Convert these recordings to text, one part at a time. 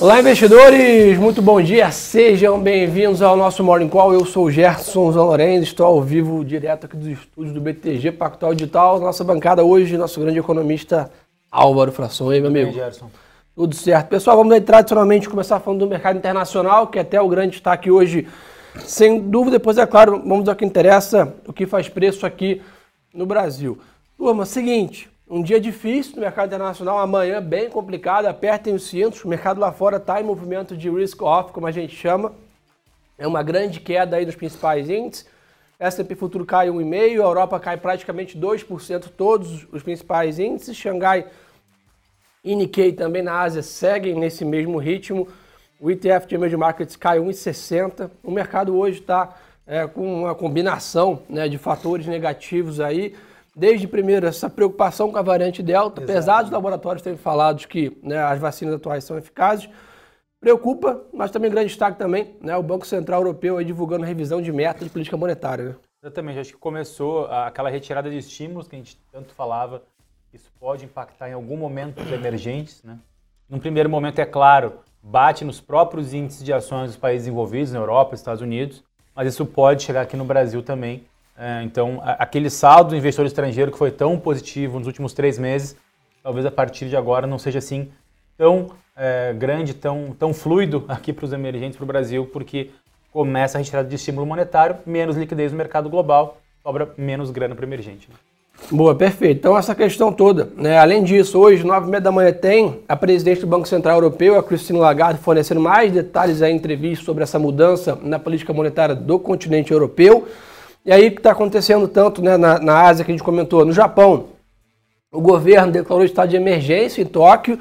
Olá, investidores! Muito bom dia, sejam bem-vindos ao nosso Morning Call. Eu sou o Gerson Zanlorenz, estou ao vivo direto aqui dos estúdios do BTG Pactual Digital. Nossa bancada hoje, nosso grande economista Álvaro Fração. E aí, meu amigo? Aí, Gerson? Tudo certo. Pessoal, vamos aí, tradicionalmente começar falando do mercado internacional, que é até o grande destaque hoje, sem dúvida. Depois, é claro, vamos ao que interessa, o que faz preço aqui no Brasil. Turma, seguinte, um dia difícil no mercado internacional, amanhã bem complicado, apertem os cintos, o mercado lá fora está em movimento de risk-off, como a gente chama. É uma grande queda aí dos principais índices. S&P Futuro cai 1,5%, a Europa cai praticamente 2%, todos os principais índices. Xangai e Nikkei também na Ásia seguem nesse mesmo ritmo. O ETF de Emerging Markets cai 1,60%. O mercado hoje está é, com uma combinação né, de fatores negativos aí desde primeiro essa preocupação com a variante Delta, Exato. apesar dos laboratórios terem falado que né, as vacinas atuais são eficazes, preocupa, mas também grande destaque também, né, o Banco Central Europeu divulgando revisão de meta de política monetária. Né? Exatamente, acho que começou aquela retirada de estímulos que a gente tanto falava, isso pode impactar em algum momento os emergentes, né? Num primeiro momento, é claro, bate nos próprios índices de ações dos países envolvidos, na Europa, Estados Unidos, mas isso pode chegar aqui no Brasil também é, então, aquele saldo do investidor estrangeiro que foi tão positivo nos últimos três meses, talvez a partir de agora não seja assim tão é, grande, tão, tão fluido aqui para os emergentes, para o Brasil, porque começa a retirada de estímulo monetário, menos liquidez no mercado global, sobra menos grana para o emergente. Né? Boa, perfeito. Então, essa questão toda. Né? Além disso, hoje, nove e meia da manhã, tem a presidente do Banco Central Europeu, a Christine Lagarde, fornecendo mais detalhes em entrevista sobre essa mudança na política monetária do continente europeu. E aí que está acontecendo tanto né, na, na Ásia que a gente comentou, no Japão, o governo declarou estado de emergência em Tóquio,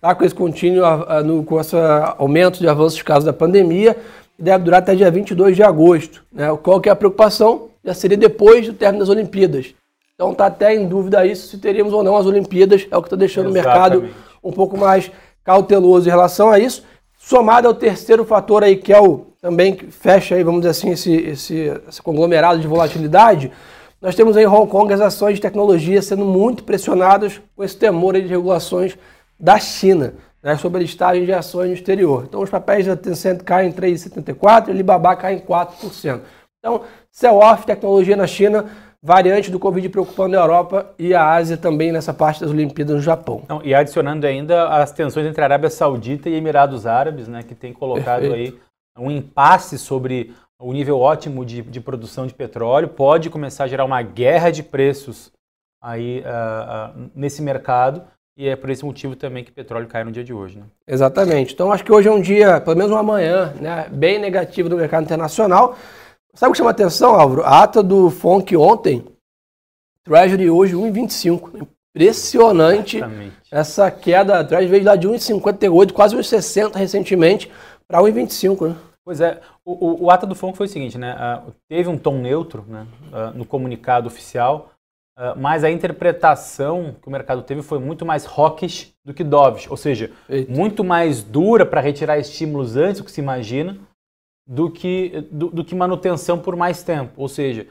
tá, com esse contínuo, no, com esse aumento de avanços de casos da pandemia, e deve durar até dia 22 de agosto. Né? Qual que é a preocupação? Já seria depois do término das Olimpíadas. Então está até em dúvida isso, se teríamos ou não as Olimpíadas, é o que está deixando Exatamente. o mercado um pouco mais cauteloso em relação a isso. Somado ao terceiro fator aí, que é o também fecha aí, vamos dizer assim, esse, esse, esse conglomerado de volatilidade, nós temos aí em Hong Kong as ações de tecnologia sendo muito pressionadas com esse temor de regulações da China né, sobre a listagem de ações no exterior. Então os papéis da Tencent caem em 3,74% e Alibaba cai em 4%. Então, sell-off tecnologia na China variante do Covid preocupando a Europa e a Ásia também nessa parte das Olimpíadas no Japão. Não, e adicionando ainda as tensões entre a Arábia Saudita e Emirados Árabes, né, que tem colocado Perfeito. aí um impasse sobre o nível ótimo de, de, produção de petróleo, pode começar a gerar uma guerra de preços aí uh, uh, nesse mercado. E é por esse motivo também que o petróleo cai no dia de hoje. Né? Exatamente. Então acho que hoje é um dia, pelo menos uma manhã, né, bem negativo do mercado internacional. Sabe o que chama atenção, Álvaro? A ata do FONC ontem, Treasury hoje 1,25. Impressionante Exatamente. essa queda. A Treasury veio lá de 1,58, quase 1,60 recentemente, para 1,25, né? Pois é, o, o, o, ata do FONC foi o seguinte, né? Uh, teve um tom neutro né, uh, no comunicado oficial, uh, mas a interpretação que o mercado teve foi muito mais hawkish do que dovish, ou seja, Eita. muito mais dura para retirar estímulos antes do que se imagina, do que, do, do que manutenção por mais tempo. Ou seja,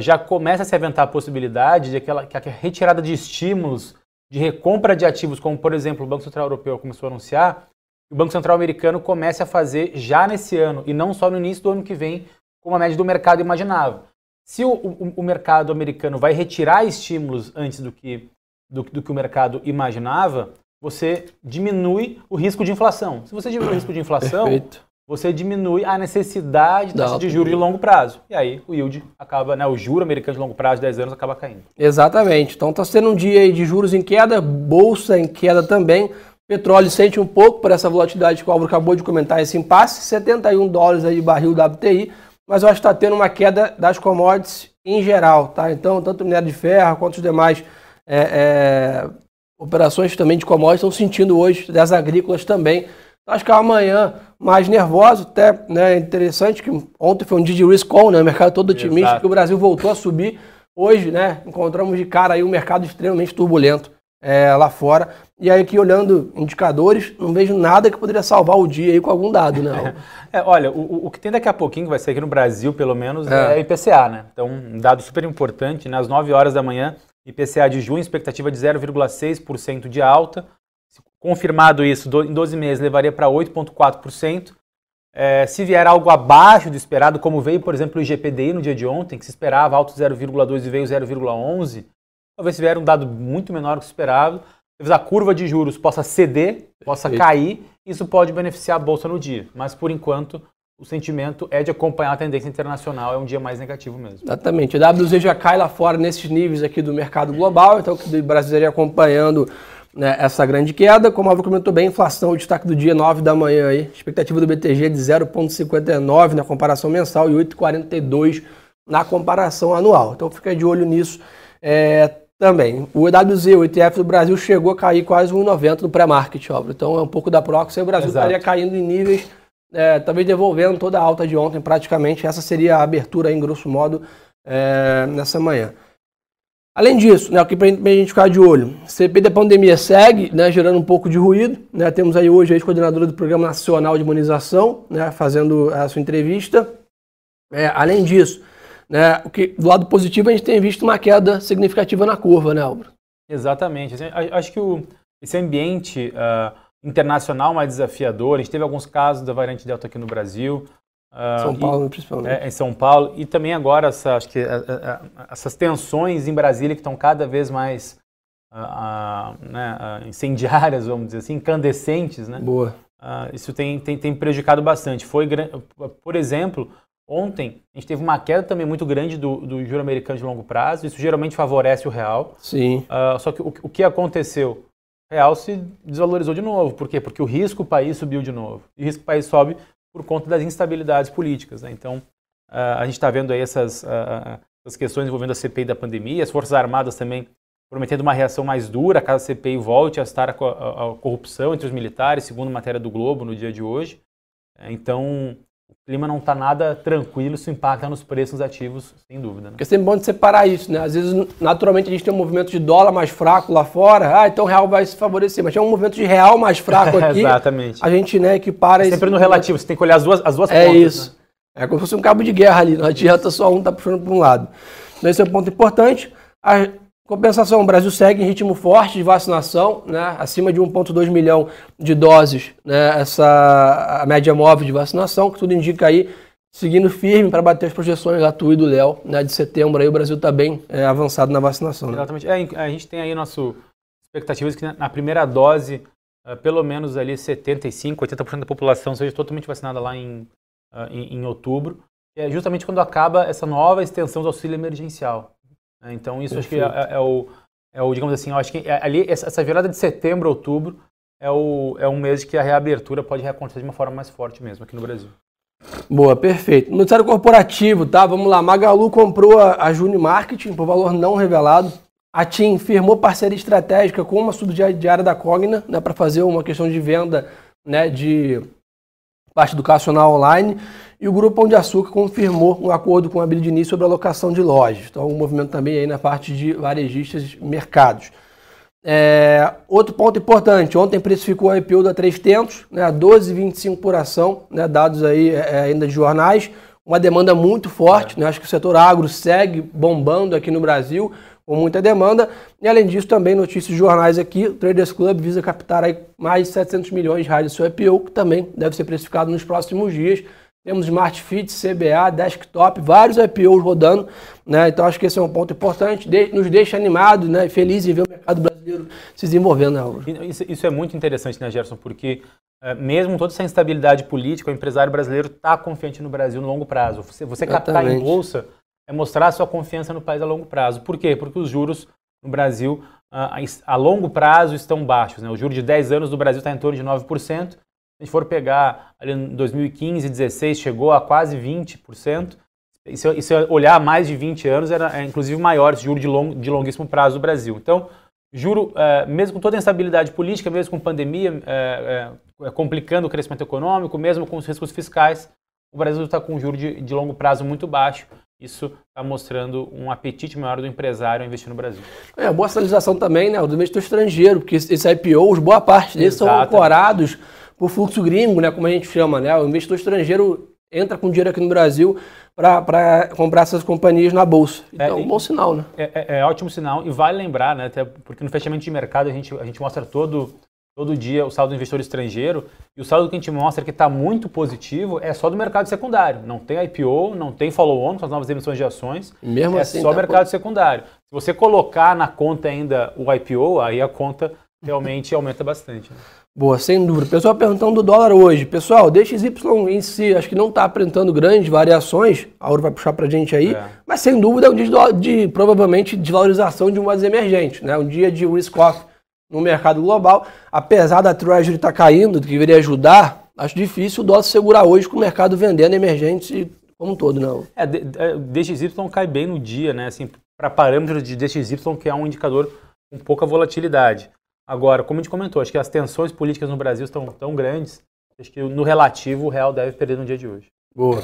já começa a se aventar a possibilidade de aquela, que a retirada de estímulos de recompra de ativos, como por exemplo o Banco Central Europeu começou a anunciar, o Banco Central Americano comece a fazer já nesse ano e não só no início do ano que vem, como a média do mercado imaginava. Se o, o, o mercado americano vai retirar estímulos antes do que, do, do que o mercado imaginava, você diminui o risco de inflação. Se você diminui o risco de inflação, Perfeito você diminui a necessidade da taxa de juros de longo prazo. E aí o yield acaba, né, o juro americano de longo prazo de 10 anos acaba caindo. Exatamente. Então está sendo um dia de juros em queda, bolsa em queda também. Petróleo sente um pouco por essa volatilidade que o Álvaro acabou de comentar, esse impasse, 71 dólares aí de barril WTI, mas eu acho que está tendo uma queda das commodities em geral, tá? Então, tanto o minério de ferro quanto os demais é, é, operações também de commodities estão sentindo hoje, das agrícolas também, Acho que é amanhã mais nervoso, até né, interessante que ontem foi um dia de risk on, né, o mercado todo otimista, Exato. que o Brasil voltou a subir. Hoje, né, encontramos de cara aí um mercado extremamente turbulento é, lá fora. E aí aqui olhando indicadores, não vejo nada que poderia salvar o dia aí com algum dado, né? É, olha, o, o que tem daqui a pouquinho, que vai ser aqui no Brasil pelo menos, é, é IPCA, né? Então, um dado super importante, nas né, 9 horas da manhã, IPCA de junho, expectativa de 0,6% de alta, confirmado isso, em 12 meses levaria para 8,4%. É, se vier algo abaixo do esperado, como veio, por exemplo, o IGPDI no dia de ontem, que se esperava alto 0,2 e veio 0,11, talvez se vier um dado muito menor do que o esperado, talvez a curva de juros possa ceder, possa cair, isso pode beneficiar a bolsa no dia. Mas por enquanto, o sentimento é de acompanhar a tendência internacional, é um dia mais negativo mesmo. Exatamente. O WZ já cai lá fora nesses níveis aqui do mercado global, então o Brasil iria acompanhando né, essa grande queda. Como a Álvaro comentou bem, inflação, o destaque do dia 9 da manhã aí, expectativa do BTG de 0,59 na comparação mensal e 8,42 na comparação anual. Então fica de olho nisso é, também. O EWZ, o ETF do Brasil, chegou a cair quase 1,90 no pré-market, Álvaro. Então é um pouco da proxy, o Brasil Exato. estaria caindo em níveis, é, talvez devolvendo toda a alta de ontem praticamente. Essa seria a abertura, em grosso modo, é, nessa manhã. Além disso, né, o que para a gente ficar de olho, CP da pandemia segue né, gerando um pouco de ruído. Né, temos aí hoje a ex-coordenadora do Programa Nacional de Imunização né, fazendo a sua entrevista. É, além disso, né, o que, do lado positivo a gente tem visto uma queda significativa na curva, né, Álvaro? Exatamente. Assim, acho que o, esse ambiente uh, internacional mais desafiador, a gente teve alguns casos da variante Delta aqui no Brasil, Uh, São Paulo, e, principalmente. É, em São Paulo. E também agora, essa, acho que a, a, a, essas tensões em Brasília que estão cada vez mais uh, né, incendiárias, vamos dizer assim, incandescentes, né? Boa. isso tem, tem, tem, prejudicado bastante. Foi, por exemplo, ontem a gente teve uma queda também muito grande do, do juro americano de longo prazo. Isso geralmente favorece o real. Sim. só que o, o que aconteceu? O real se desvalorizou de novo. Por quê? Porque o risco país subiu de novo. E o risco país sobe por conta das instabilidades políticas. Né? Então, uh, a gente está vendo aí essas, uh, essas questões envolvendo a CPI da pandemia, as Forças Armadas também prometendo uma reação mais dura caso a CPI volte a estar a, a, a corrupção entre os militares, segundo matéria do Globo no dia de hoje. Então, o clima não está nada tranquilo, isso impacta nos preços ativos, sem dúvida. Né? Porque é sempre bom de separar isso, né? Às vezes, naturalmente, a gente tem um movimento de dólar mais fraco lá fora, ah, então o real vai se favorecer, mas tem um movimento de real mais fraco aqui. Exatamente. A gente, né, equipara... É sempre no relativo, você tem que olhar as duas, as duas é pontas. É isso. Né? É como se fosse um cabo de guerra ali, não adianta só um estar tá puxando para um lado. Então esse é um ponto importante. A compensação, o Brasil segue em ritmo forte de vacinação, né? acima de 1,2 milhão de doses, né? essa a média móvel de vacinação, que tudo indica aí seguindo firme para bater as projeções da TUI do Léo, né, de setembro, aí o Brasil está bem é, avançado na vacinação. Né? Exatamente. É, a gente tem aí nosso expectativas que na primeira dose, uh, pelo menos ali 75, 80% da população seja totalmente vacinada lá em, uh, em, em, outubro. É justamente quando acaba essa nova extensão do auxílio emergencial. Né? Então isso Perfeito. acho que é, é, o, é o, digamos assim, eu acho que é ali essa virada de setembro a outubro é, o, é um mês que a reabertura pode acontecer de uma forma mais forte mesmo aqui no Brasil. Boa, perfeito. Noticiário corporativo, tá? Vamos lá. Magalu comprou a, a Juni Marketing por valor não revelado. A TIM firmou parceria estratégica com uma subsidiária da Cogna né, para fazer uma questão de venda né, de parte educacional online. E o Grupo Pão de Açúcar confirmou um acordo com a Bildini sobre a locação de lojas. Então, um movimento também aí na parte de varejistas e mercados. É, outro ponto importante, ontem precificou a IPO da 300, né, 12,25 por ação, né, dados aí é, é, ainda de jornais, uma demanda muito forte, né, acho que o setor agro segue bombando aqui no Brasil, com muita demanda, e além disso também notícias de jornais aqui, o Traders Club visa captar aí mais de 700 milhões de reais do seu IPO, que também deve ser precificado nos próximos dias, temos Smart Fit, CBA, Desktop, vários IPOs rodando, né? Então acho que esse é um ponto importante, de, nos deixa animados, né? Felizes em ver o mercado brasileiro se desenvolvendo, né? Isso, isso, é muito interessante, né, Gerson? Porque é, mesmo toda essa instabilidade política, o empresário brasileiro está confiante no Brasil no longo prazo. Você, você captar em bolsa é mostrar sua confiança no país a longo prazo. Por quê? Porque os juros no Brasil a, a longo prazo estão baixos. Né? O juro de 10 anos do Brasil está em torno de 9% a gente for pegar ali em 2015, 2016, chegou a quase 20%. E se, e se olhar mais de 20 anos, era é, inclusive maior esse juro de, long, de longuíssimo prazo do Brasil. Então, juro, é, mesmo com toda a instabilidade política, mesmo com pandemia é, é, é complicando o crescimento econômico, mesmo com os riscos fiscais, o Brasil está com um juro de, de longo prazo muito baixo. Isso está mostrando um apetite maior do empresário a investir no Brasil. É, boa sinalização também, né? Do investidor estrangeiro, porque esse IPO, boa parte deles Exato. são ancorados por fluxo gringo, né, como a gente chama, né? O investidor estrangeiro entra com dinheiro aqui no Brasil para comprar essas companhias na bolsa. Então, é um bom sinal, né? É, é, é, ótimo sinal e vale lembrar, né? Até porque no fechamento de mercado a gente, a gente mostra todo todo dia o saldo do investidor estrangeiro, e o saldo que a gente mostra que está muito positivo é só do mercado secundário. Não tem IPO, não tem follow-on, com as novas emissões de ações. Mesmo é assim, só tá mercado secundário. Se você colocar na conta ainda o IPO, aí a conta realmente aumenta bastante. Né? Boa, sem dúvida. Pessoal perguntando do dólar hoje. Pessoal, DXY em si, acho que não está apresentando grandes variações. A Auro vai puxar para a gente aí. É. Mas sem dúvida é um dia de, de provavelmente de valorização de moedas emergentes. Né? Um dia de risk-off no mercado global. Apesar da Treasury estar tá caindo, que deveria ajudar, acho difícil o dólar segurar hoje com o mercado vendendo emergentes como um todo, não. É, DXY cai bem no dia, né? Assim, para parâmetros de DXY, que é um indicador com pouca volatilidade. Agora, como a gente comentou, acho que as tensões políticas no Brasil estão tão grandes, acho que no relativo o real deve perder no dia de hoje. Boa.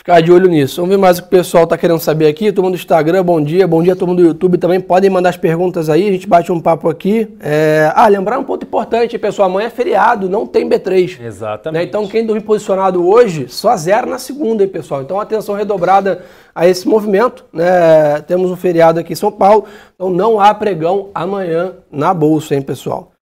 Ficar de olho nisso. Vamos ver mais o que o pessoal está querendo saber aqui. Mundo do Instagram, bom dia. Bom dia a todo mundo do YouTube também. Podem mandar as perguntas aí, a gente bate um papo aqui. É... Ah, lembrar um ponto importante, pessoal. Amanhã é feriado, não tem B3. Exatamente. Né? Então, quem dormir posicionado hoje, só zero na segunda, hein, pessoal. Então, atenção redobrada a esse movimento. Né? Temos um feriado aqui em São Paulo, então não há pregão amanhã na Bolsa, hein, pessoal.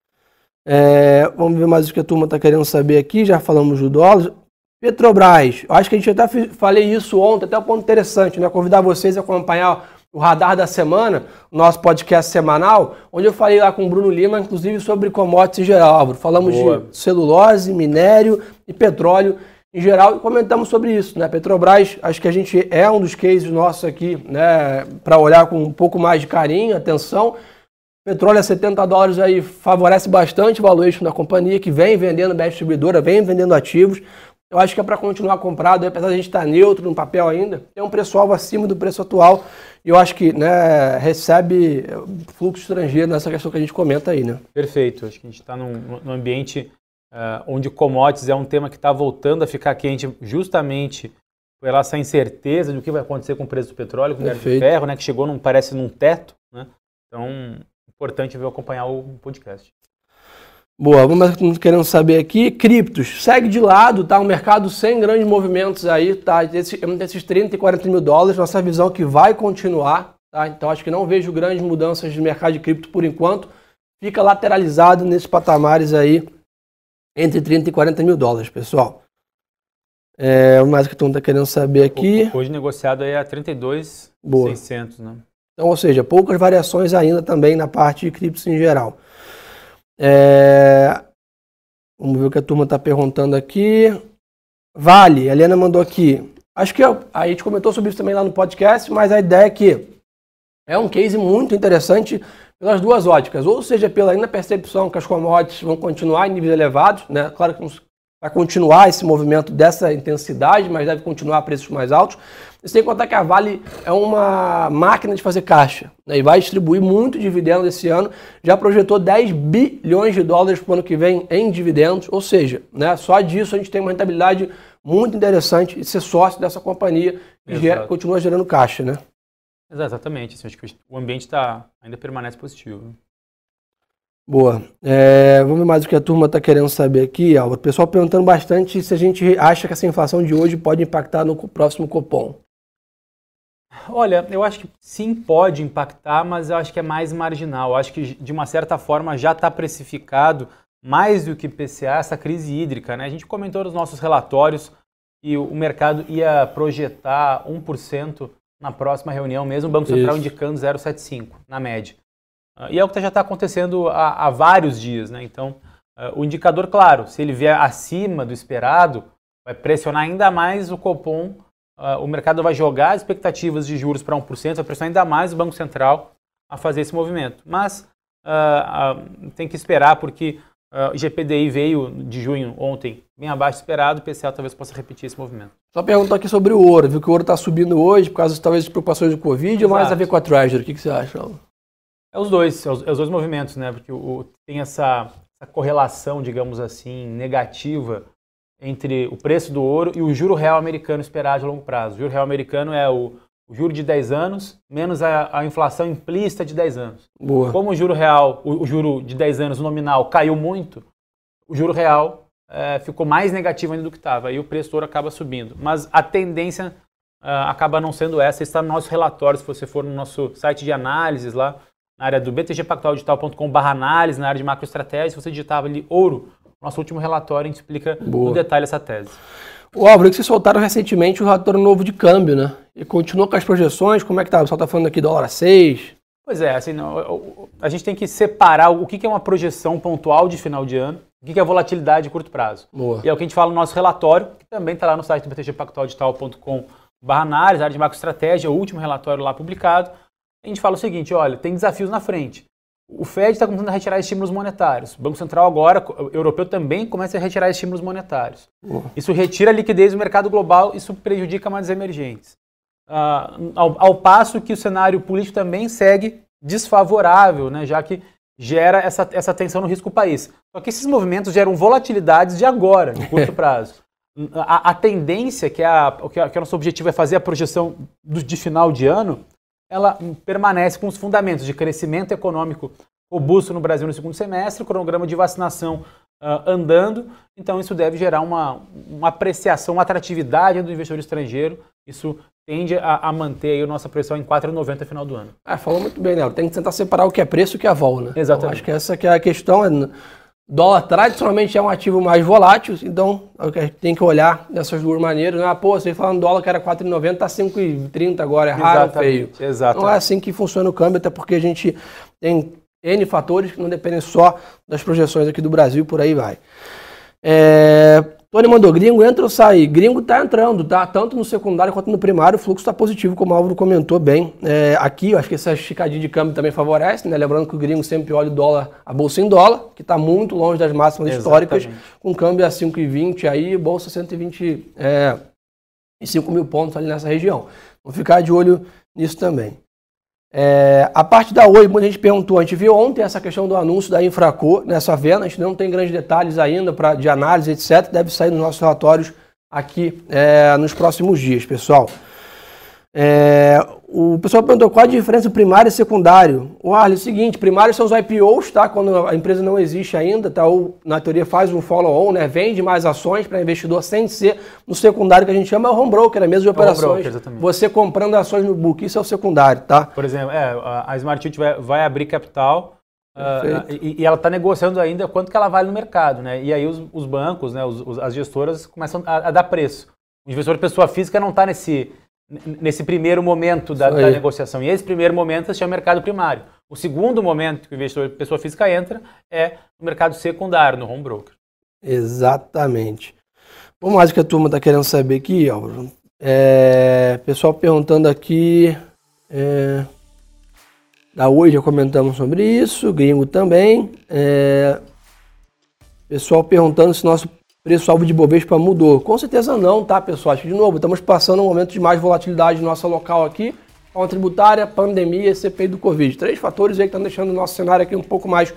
É... Vamos ver mais o que a turma está querendo saber aqui. Já falamos do dólar. Petrobras, acho que a gente até falei isso ontem, até um ponto interessante, né? Convidar vocês a acompanhar o Radar da Semana, nosso podcast semanal, onde eu falei lá com o Bruno Lima, inclusive sobre commodities em geral, Álvaro. Falamos Boa. de celulose, minério e petróleo em geral e comentamos sobre isso, né? Petrobras, acho que a gente é um dos cases nossos aqui, né, para olhar com um pouco mais de carinho, atenção. Petróleo a 70 dólares aí favorece bastante o valuation da companhia, que vem vendendo bem distribuidora, vem vendendo ativos. Eu acho que é para continuar comprado, apesar de a gente estar tá neutro no papel ainda, tem um preço-alvo acima do preço atual e eu acho que né, recebe fluxo estrangeiro nessa questão que a gente comenta aí. Né? Perfeito, acho que a gente está num, num, ambiente uh, onde commodities é um tema que está voltando a ficar quente justamente por essa incerteza do que vai acontecer com o preço do petróleo, com o de ferro, né, que chegou, num, parece, num teto. Né? Então, importante ver acompanhar o podcast. Boa, vamos querendo saber aqui. Criptos, segue de lado, tá? Um mercado sem grandes movimentos aí, tá? Desses, desses 30 e 40 mil dólares, nossa visão é que vai continuar, tá? Então acho que não vejo grandes mudanças de mercado de cripto por enquanto. Fica lateralizado nesses patamares aí, entre 30 e 40 mil dólares, pessoal. É, o mais que todo mundo está querendo saber aqui. Hoje negociado aí a 32,600, né? Então, ou seja, poucas variações ainda também na parte de criptos em geral. É... Vamos ver o que a turma está perguntando aqui. Vale, a Helena mandou aqui. Acho que a gente comentou sobre isso também lá no podcast, mas a ideia é que é um case muito interessante pelas duas óticas. Ou seja, pela ainda percepção que as commodities vão continuar em níveis elevados, né? Claro que vai continuar esse movimento dessa intensidade, mas deve continuar a preços mais altos. Sem contar que a Vale é uma máquina de fazer caixa né, e vai distribuir muito dividendo esse ano. Já projetou 10 bilhões de dólares para o ano que vem em dividendos, ou seja, né, só disso a gente tem uma rentabilidade muito interessante e ser sócio dessa companhia que gera, continua gerando caixa. Né? Exatamente, assim, acho que o ambiente tá, ainda permanece positivo. Boa. É, vamos ver mais o que a turma está querendo saber aqui. O pessoal perguntando bastante se a gente acha que essa inflação de hoje pode impactar no próximo Copom. Olha, eu acho que sim pode impactar, mas eu acho que é mais marginal. Eu acho que de uma certa forma já está precificado mais do que PCA essa crise hídrica. Né? A gente comentou nos nossos relatórios que o mercado ia projetar 1% na próxima reunião, mesmo o Banco Central Isso. indicando 0,75 na média. Uh, e é o que já está acontecendo há, há, vários dias. Né? Então, uh, o indicador, claro, se ele vier acima do esperado, vai pressionar ainda mais o Copom. Uh, o mercado vai jogar as expectativas de juros para 1%, vai pressionar ainda mais o Banco Central a fazer esse movimento. Mas tem que esperar, porque o GPDI veio de junho ontem bem abaixo do esperado, o PCA talvez possa repetir esse movimento. Só perguntar aqui sobre o ouro. Viu que o ouro está subindo hoje por causa talvez de preocupações do Covid ou mais a ver com a Treasury? O que, que você acha? É os dois, é os, é os dois movimentos, né? Porque o, tem essa, essa, correlação, digamos assim, negativa entre o preço do ouro e o juro real americano esperado a longo prazo. O juro real americano é o, o juro de 10 anos menos a, a, inflação implícita de 10 anos. Boa. Como o juro real, o, o juro de 10 anos nominal caiu muito, o juro real é, ficou mais negativo ainda do que estava. Aí o preço do ouro acaba subindo. Mas a tendência uh, acaba não sendo essa. Está no nosso relatório, se você for no nosso site de análises lá, na área do btgpactualdigital.com.br análise, na área de macroestratégia. Se você digitava ali ouro, nosso último relatório, a gente explica Boa. no detalhe essa tese. O Álvaro, que vocês soltaram recentemente o relatório novo de câmbio, né? E continuou com as projeções, como é que tá? O pessoal tá falando aqui dólar a 6. Pois é, assim, a gente tem que separar o que é uma projeção pontual de final de ano, o que é volatilidade de curto prazo. Boa. E é o que a gente fala no nosso relatório, que também está lá no site do btgpactualdigital.com.br análise, área de macroestratégia, o último relatório lá publicado. A gente fala o seguinte, olha, tem desafios na frente. O Fed está começando a retirar estímulos monetários. O Banco Central agora, europeu também começa a retirar estímulos monetários. Isso retira a liquidez do mercado global, isso prejudica mais emergentes. Uh, ao, ao, passo que o cenário político também segue desfavorável, né, já que gera essa, essa tensão no risco país. Só que esses movimentos geram volatilidades de agora, de curto prazo. A, a tendência, que é, a, que, é, que é o nosso objetivo é fazer a projeção do, de final de ano, ela permanece com os fundamentos de crescimento econômico robusto no Brasil no segundo semestre, cronograma de vacinação uh, andando, então isso deve gerar uma, uma apreciação, uma atratividade do investidor estrangeiro, isso tende a, a manter a nossa pressão em 4,90 final do ano. Ah, falou muito bem, né? Tem que tentar separar o que é preço e o que é vol, né? Exatamente. Então, acho que essa que é a questão. Dólar tradicionalmente é um ativo mais volátil, então é a gente tem que olhar dessas duas maneiras. Né? Ah, pô, você falando dólar que era 4,90, tá 5,30 agora, é raro, Exatamente. feio. Exatamente. Não é assim que funciona o câmbio, até porque a gente tem N fatores que não dependem só das projeções aqui do Brasil, por aí vai. É, Tony mandou, gringo entra ou sai? Gringo tá entrando, tá? Tanto no secundário quanto no primário, o fluxo está positivo, como o Álvaro comentou bem. É, aqui, eu acho que essa esticadinha de câmbio também favorece, né? Lembrando que o gringo sempre olha o dólar, a bolsa em dólar, que está muito longe das máximas Exatamente. históricas, com câmbio a 5,20 aí, bolsa 125 é, mil pontos ali nessa região. Vamos ficar de olho nisso também. É, a parte da Oi, muita gente perguntou, a gente viu ontem essa questão do anúncio da Infraco nessa venda, a gente não tem grandes detalhes ainda pra, de análise, etc. Deve sair nos nossos relatórios aqui é, nos próximos dias, pessoal. É, o pessoal perguntou qual a diferença primário e secundário. O Arley, é o seguinte, primário são os IPOs, tá? Quando a empresa não existe ainda, tá? Ou na teoria faz um follow-on, né? Vende mais ações para investidor sem ser no secundário que a gente chama é o home broker, é mesmo de operações. Broker, Você comprando ações no book, isso é o secundário, tá? Por exemplo, é, a Smart Tilt vai, vai abrir capital Uh, e, e, ela está negociando ainda quanto que ela vale no mercado, né? E aí os, os bancos, né, os, os, as gestoras começam a, a, dar preço. O investidor pessoa física não está nesse, nesse primeiro momento da, da, negociação. E esse primeiro momento se chama mercado primário. O segundo momento que o investidor, pessoa física, entra é no mercado secundário, no home broker. Exatamente. Vamos mais o que a turma está querendo saber aqui, Álvaro. É, pessoal perguntando aqui. É, da hoje já comentamos sobre isso, gringo também. É, pessoal perguntando se nosso preço-alvo de Bovespa mudou? Com certeza não, tá, pessoal? Acho que, de novo, estamos passando um momento de mais volatilidade no nosso local aqui, a tributária, pandemia e CPI do Covid. Três fatores aí que estão deixando o nosso cenário aqui um pouco mais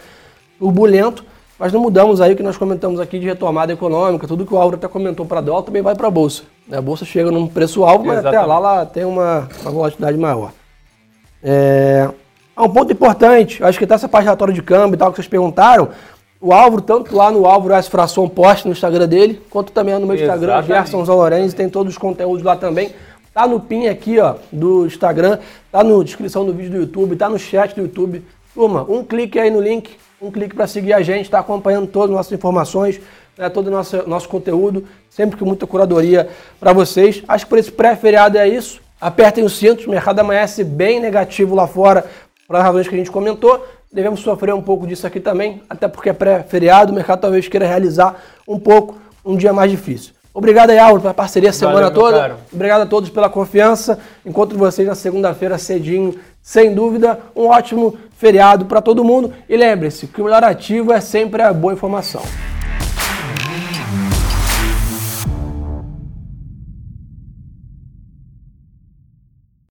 turbulento, mas não mudamos aí o que nós comentamos aqui de retomada econômica, tudo que o Aura até comentou para a dólar também vai para a Bolsa. A Bolsa chega num preço-alvo, mas Exatamente. até lá ela tem uma, uma volatilidade maior. É... um ponto importante, acho que tá essa parte relatório de câmbio e tal que vocês perguntaram, o Álvaro, tanto lá no Álvaro S. Fração post no Instagram dele, quanto também no meu Instagram, Gerson Zalorenzi, tem todos os conteúdos lá também. Tá no pin aqui, ó, do Instagram, tá na descrição do vídeo do YouTube, tá no chat do YouTube. Turma, um clique aí no link, um clique para seguir a gente, tá acompanhando todas as nossas informações, né, todo o nosso, nosso conteúdo, sempre com muita curadoria para vocês. Acho que por esse pré-feriado é isso. Apertem os cintos, o mercado amanhece bem negativo lá fora, para as razões que a gente comentou devemos sofrer um pouco disso aqui também, até porque é pré-feriado, o mercado talvez queira realizar um pouco um dia mais difícil. Obrigado aí, Álvaro, pela parceria a semana Valeu, toda. Obrigado a todos pela confiança. Encontro vocês na segunda-feira cedinho, sem dúvida. Um ótimo feriado para todo mundo. E lembre-se que o melhor ativo é sempre a boa informação.